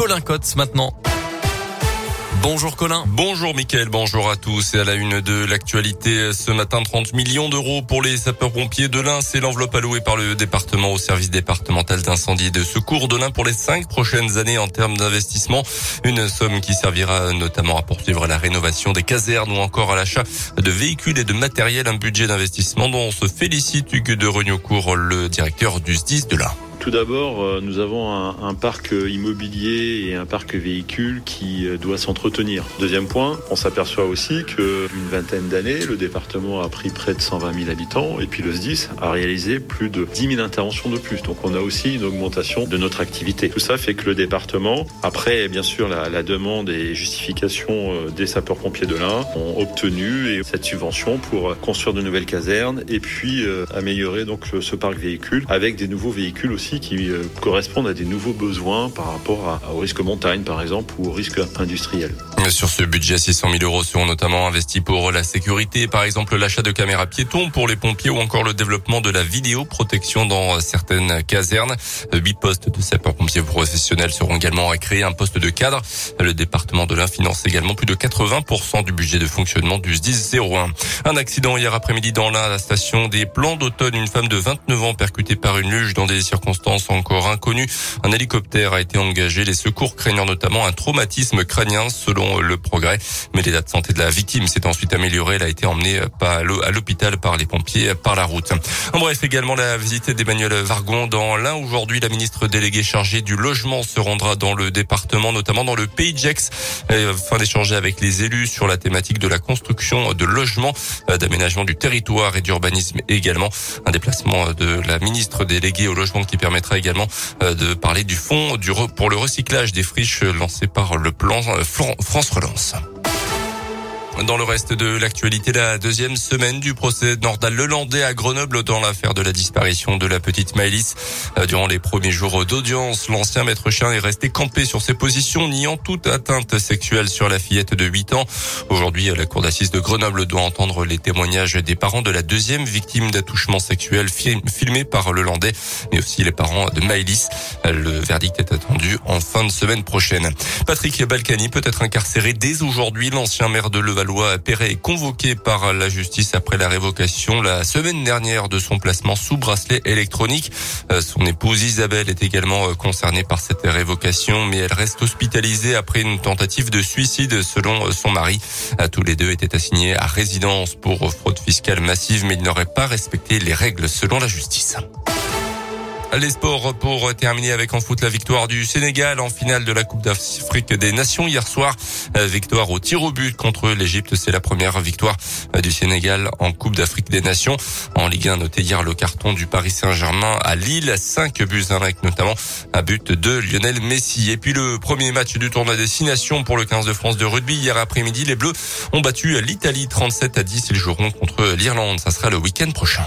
Colin Cotte maintenant. Bonjour Colin. Bonjour Mickaël, bonjour à tous. Et à la une de l'actualité ce matin, 30 millions d'euros pour les sapeurs-pompiers de l'Ain. C'est l'enveloppe allouée par le département au service départemental d'incendie et de secours de l'Ain pour les cinq prochaines années en termes d'investissement. Une somme qui servira notamment à poursuivre la rénovation des casernes ou encore à l'achat de véhicules et de matériel. Un budget d'investissement dont on se félicite Hugues de Regnaucourt, le directeur du SDIS de l'Ain. Tout d'abord, euh, nous avons un, parc immobilier et un parc véhicule qui euh, doit s'entretenir. Deuxième point, on s'aperçoit aussi qu'une vingtaine d'années, le département a pris près de 120 000 habitants et puis le SDIS a réalisé plus de 10 000 interventions de plus. Donc on a aussi une augmentation de notre activité. Tout ça fait que le département, après bien sûr la, la demande et justification euh, des sapeurs-pompiers de l'Ain, ont obtenu cette subvention pour construire de nouvelles casernes et puis améliorer donc ce parc véhicule avec des nouveaux véhicules aussi qui euh, correspondent à des nouveaux besoins par rapport au risque montagne, par exemple, ou au risque industriel. Sur ce budget, 600 000 euros seront notamment investis pour la sécurité, par exemple l'achat de caméras piétons pour les pompiers ou encore le développement de la vidéoprotection dans certaines casernes. Huit postes de sapeurs-pompiers professionnels seront également créés, un poste de cadre. Le département de l'Ain finance également plus de 80% du budget de fonctionnement du SDIS 01. Un accident hier après-midi dans l'Ain à la station des Plans d'automne. Une femme de 29 ans percutée par une luge dans des circonstances encore inconnues. Un hélicoptère a été engagé. Les secours craignant notamment un traumatisme crânien selon le progrès. Mais l'état de santé de la victime s'est ensuite amélioré. Elle a été emmenée à l'hôpital par les pompiers par la route. En bref, également la visite d'Emmanuel Vargon dans l'Ain. Aujourd'hui, la ministre déléguée chargée du logement se rendra dans le département, notamment dans le Pays Gex, afin d'échanger avec les élus sur la thématique de la construction de logements, d'aménagement du territoire et d'urbanisme également. Un déplacement de la ministre déléguée au logement qui permet permettra également euh, de parler du fonds pour le recyclage des friches lancé par le plan euh, France Relance. Dans le reste de l'actualité, la deuxième semaine du procès Nordal Lelandais à Grenoble dans l'affaire de la disparition de la petite Maëlys. Euh, durant les premiers jours d'audience, l'ancien maître chien est resté campé sur ses positions, niant toute atteinte sexuelle sur la fillette de 8 ans. Aujourd'hui, la cour d'assises de Grenoble doit entendre les témoignages des parents de la deuxième victime d'attouchement sexuel filmé par Lelandais, mais aussi les parents de Maëlys. Le verdict est attendu en fin de semaine prochaine. Patrick Balkany peut être incarcéré dès aujourd'hui. L'ancien maire de Levallois loi Perret est convoqué par la justice après la révocation la semaine dernière de son placement sous bracelet électronique. Euh, son épouse Isabelle est également euh, concernée par cette révocation, mais elle reste hospitalisée après une tentative de suicide selon euh, son mari. Tous les deux étaient assignés à résidence pour fraude fiscale massive, mais ils n'auraient pas respecté les règles selon la justice. Les sports pour terminer avec en foot la victoire du Sénégal en finale de la Coupe d'Afrique des Nations hier soir. Euh, victoire au tir au but contre l'Égypte. C'est la première victoire euh, du Sénégal en Coupe d'Afrique des Nations. En Ligue 1, noté hier le carton du Paris Saint-Germain à Lille. 5 buts avec notamment un but de Lionel Messi. Et puis le premier match du tournoi destination pour le 15 de France de rugby. Hier après-midi, les Bleus ont battu l'Italie 37 à 10. Ils joueront contre l'Irlande. Ça sera le week-end prochain.